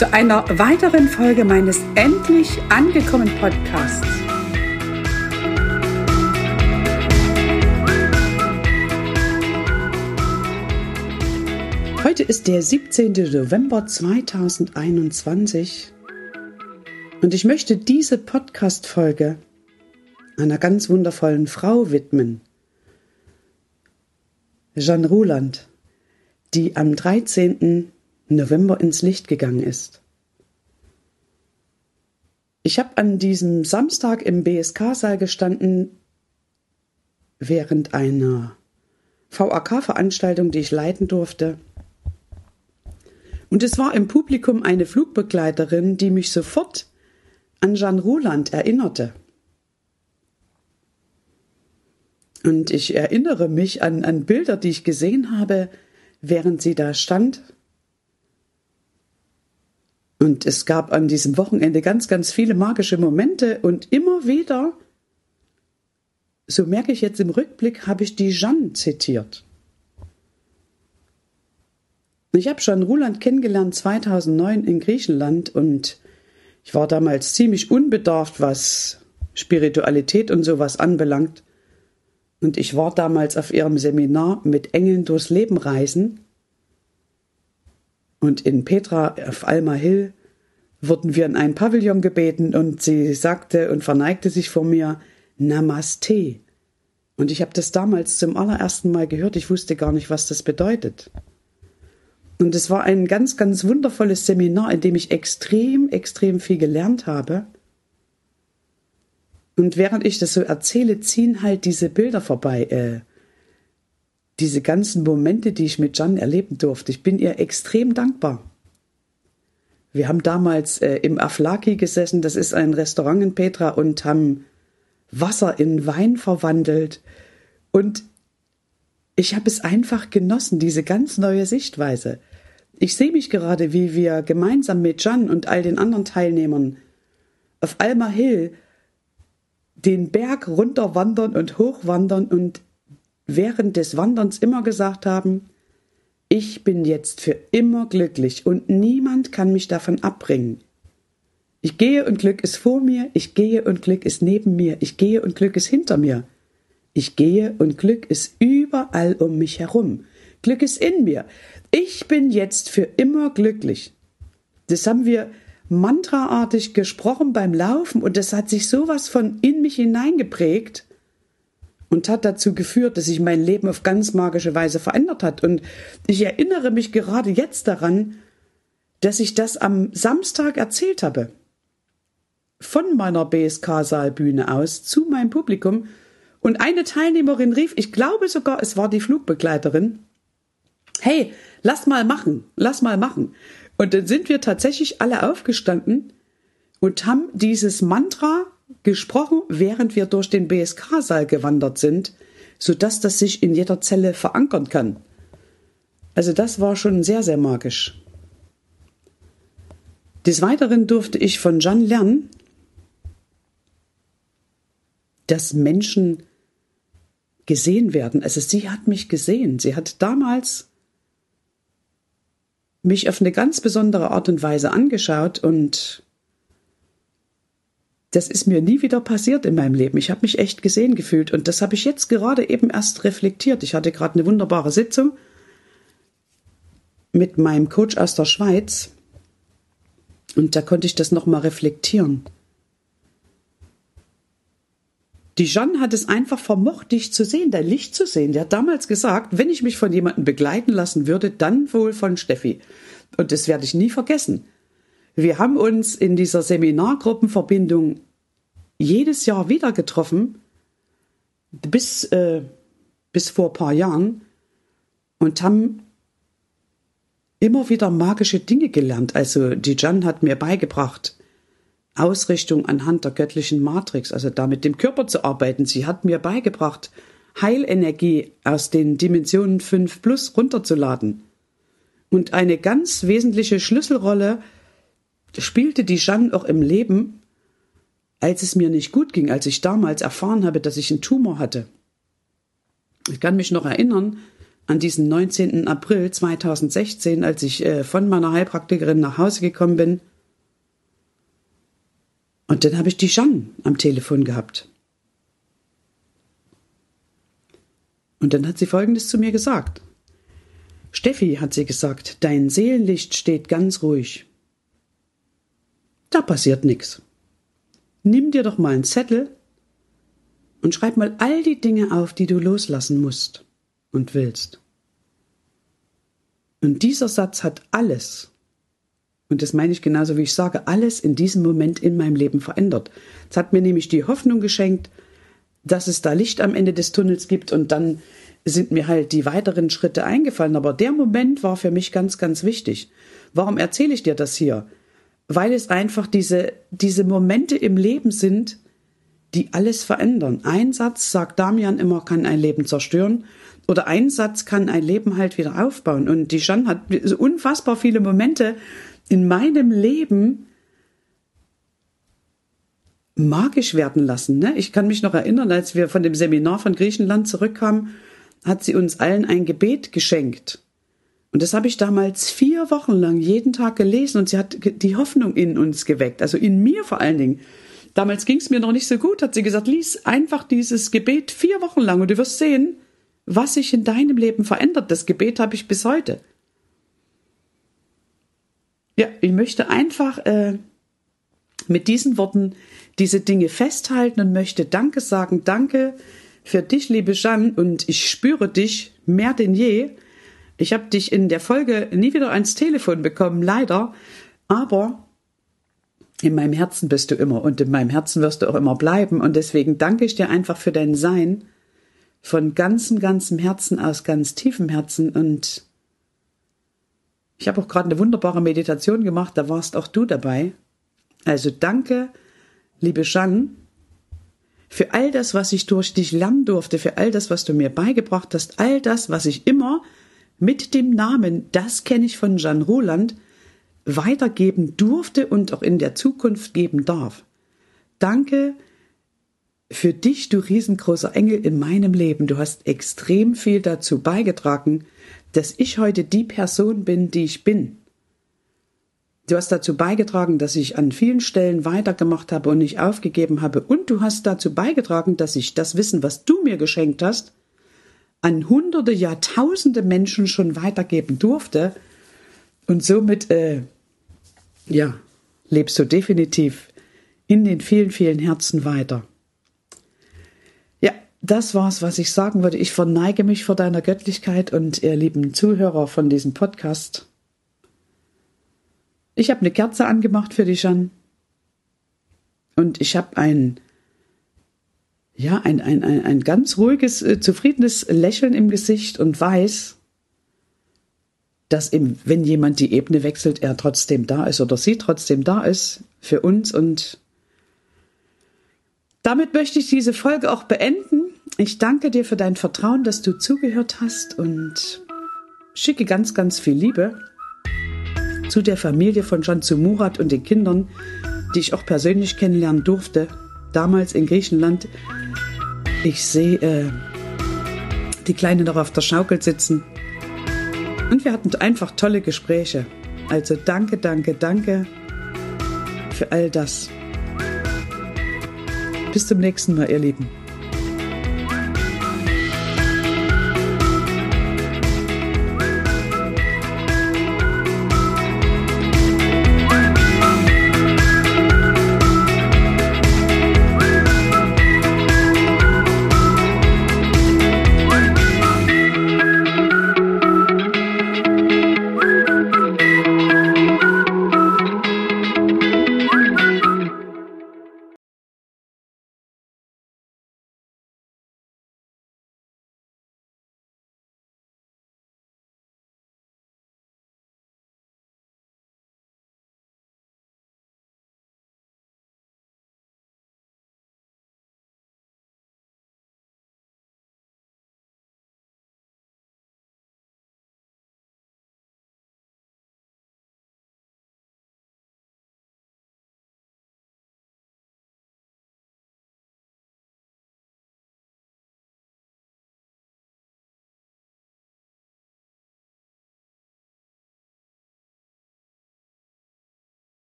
zu einer weiteren Folge meines Endlich angekommen Podcasts. Heute ist der 17. November 2021 und ich möchte diese Podcast-Folge einer ganz wundervollen Frau widmen. Jeanne Ruland, die am 13. November ins Licht gegangen ist. Ich habe an diesem Samstag im BSK-Saal gestanden während einer VAK-Veranstaltung, die ich leiten durfte. Und es war im Publikum eine Flugbegleiterin, die mich sofort an Jeanne Roland erinnerte. Und ich erinnere mich an, an Bilder, die ich gesehen habe, während sie da stand. Und es gab an diesem Wochenende ganz, ganz viele magische Momente und immer wieder, so merke ich jetzt im Rückblick, habe ich die Jeanne zitiert. Ich habe schon Ruland kennengelernt 2009 in Griechenland und ich war damals ziemlich unbedarft, was Spiritualität und sowas anbelangt. Und ich war damals auf ihrem Seminar mit Engeln durchs Leben reisen. Und in Petra auf Alma Hill wurden wir in ein Pavillon gebeten und sie sagte und verneigte sich vor mir Namaste. Und ich habe das damals zum allerersten Mal gehört. Ich wusste gar nicht, was das bedeutet. Und es war ein ganz, ganz wundervolles Seminar, in dem ich extrem, extrem viel gelernt habe. Und während ich das so erzähle, ziehen halt diese Bilder vorbei, äh, diese ganzen Momente, die ich mit Jan erleben durfte. Ich bin ihr extrem dankbar. Wir haben damals äh, im Aflaki gesessen, das ist ein Restaurant in Petra, und haben Wasser in Wein verwandelt. Und ich habe es einfach genossen, diese ganz neue Sichtweise. Ich sehe mich gerade, wie wir gemeinsam mit Jan und all den anderen Teilnehmern auf Alma Hill den Berg runterwandern und hochwandern und während des Wanderns immer gesagt haben, ich bin jetzt für immer glücklich und niemand kann mich davon abbringen. Ich gehe und Glück ist vor mir, ich gehe und Glück ist neben mir, ich gehe und Glück ist hinter mir. Ich gehe und Glück ist überall um mich herum. Glück ist in mir. Ich bin jetzt für immer glücklich. Das haben wir mantraartig gesprochen beim Laufen und das hat sich sowas von in mich hineingeprägt und hat dazu geführt, dass sich mein Leben auf ganz magische Weise verändert hat. Und ich erinnere mich gerade jetzt daran, dass ich das am Samstag erzählt habe. Von meiner BSK-Saalbühne aus zu meinem Publikum. Und eine Teilnehmerin rief, ich glaube sogar, es war die Flugbegleiterin, hey, lass mal machen, lass mal machen. Und dann sind wir tatsächlich alle aufgestanden und haben dieses Mantra, gesprochen, während wir durch den BSK-Saal gewandert sind, sodass das sich in jeder Zelle verankern kann. Also das war schon sehr, sehr magisch. Des Weiteren durfte ich von Jeanne lernen, dass Menschen gesehen werden. Also sie hat mich gesehen. Sie hat damals mich auf eine ganz besondere Art und Weise angeschaut und das ist mir nie wieder passiert in meinem Leben. Ich habe mich echt gesehen gefühlt und das habe ich jetzt gerade eben erst reflektiert. Ich hatte gerade eine wunderbare Sitzung mit meinem Coach aus der Schweiz und da konnte ich das nochmal reflektieren. Die Jeanne hat es einfach vermocht, dich zu sehen, dein Licht zu sehen. Die hat damals gesagt, wenn ich mich von jemandem begleiten lassen würde, dann wohl von Steffi. Und das werde ich nie vergessen. Wir haben uns in dieser Seminargruppenverbindung jedes Jahr wieder getroffen, bis, äh, bis vor ein paar Jahren, und haben immer wieder magische Dinge gelernt. Also die Jan hat mir beigebracht, Ausrichtung anhand der göttlichen Matrix, also da mit dem Körper zu arbeiten. Sie hat mir beigebracht, Heilenergie aus den Dimensionen 5 plus runterzuladen. Und eine ganz wesentliche Schlüsselrolle spielte die Jeanne auch im Leben, als es mir nicht gut ging, als ich damals erfahren habe, dass ich einen Tumor hatte. Ich kann mich noch erinnern an diesen 19. April 2016, als ich äh, von meiner Heilpraktikerin nach Hause gekommen bin und dann habe ich die Jeanne am Telefon gehabt. Und dann hat sie Folgendes zu mir gesagt. Steffi, hat sie gesagt, dein Seelenlicht steht ganz ruhig. Da passiert nichts. Nimm dir doch mal einen Zettel und schreib mal all die Dinge auf, die du loslassen musst und willst. Und dieser Satz hat alles und das meine ich genauso, wie ich sage, alles in diesem Moment in meinem Leben verändert. Es hat mir nämlich die Hoffnung geschenkt, dass es da Licht am Ende des Tunnels gibt und dann sind mir halt die weiteren Schritte eingefallen. Aber der Moment war für mich ganz, ganz wichtig. Warum erzähle ich dir das hier? Weil es einfach diese, diese Momente im Leben sind, die alles verändern. Ein Satz, sagt Damian immer, kann ein Leben zerstören. Oder ein Satz kann ein Leben halt wieder aufbauen. Und die Jeanne hat unfassbar viele Momente in meinem Leben magisch werden lassen. Ne? Ich kann mich noch erinnern, als wir von dem Seminar von Griechenland zurückkamen, hat sie uns allen ein Gebet geschenkt. Und das habe ich damals vier Wochen lang jeden Tag gelesen und sie hat die Hoffnung in uns geweckt, also in mir vor allen Dingen. Damals ging es mir noch nicht so gut, hat sie gesagt, lies einfach dieses Gebet vier Wochen lang und du wirst sehen, was sich in deinem Leben verändert. Das Gebet habe ich bis heute. Ja, ich möchte einfach äh, mit diesen Worten diese Dinge festhalten und möchte Danke sagen. Danke für dich, liebe Jeanne, und ich spüre dich mehr denn je. Ich habe dich in der Folge nie wieder ans Telefon bekommen, leider, aber in meinem Herzen bist du immer und in meinem Herzen wirst du auch immer bleiben. Und deswegen danke ich dir einfach für dein Sein von ganzem, ganzem Herzen aus ganz tiefem Herzen. Und ich habe auch gerade eine wunderbare Meditation gemacht, da warst auch du dabei. Also danke, liebe Jeanne, für all das, was ich durch dich lernen durfte, für all das, was du mir beigebracht hast, all das, was ich immer mit dem Namen, das kenne ich von Jeanne Roland, weitergeben durfte und auch in der Zukunft geben darf. Danke für dich, du riesengroßer Engel in meinem Leben. Du hast extrem viel dazu beigetragen, dass ich heute die Person bin, die ich bin. Du hast dazu beigetragen, dass ich an vielen Stellen weitergemacht habe und nicht aufgegeben habe. Und du hast dazu beigetragen, dass ich das Wissen, was du mir geschenkt hast, an hunderte, Jahrtausende Menschen schon weitergeben durfte. Und somit, äh, ja, lebst du definitiv in den vielen, vielen Herzen weiter das war's, was ich sagen würde. Ich verneige mich vor deiner Göttlichkeit und ihr lieben Zuhörer von diesem Podcast. Ich habe eine Kerze angemacht für dich, Jan. Und ich habe ein, ja, ein, ein, ein, ein ganz ruhiges, äh, zufriedenes Lächeln im Gesicht und weiß, dass im, wenn jemand die Ebene wechselt, er trotzdem da ist oder sie trotzdem da ist für uns und Damit möchte ich diese Folge auch beenden. Ich danke dir für dein Vertrauen, dass du zugehört hast und schicke ganz, ganz viel Liebe zu der Familie von John zu Murat und den Kindern, die ich auch persönlich kennenlernen durfte, damals in Griechenland. Ich sehe äh, die Kleine noch auf der Schaukel sitzen. Und wir hatten einfach tolle Gespräche. Also danke, danke, danke für all das. Bis zum nächsten Mal, ihr Lieben.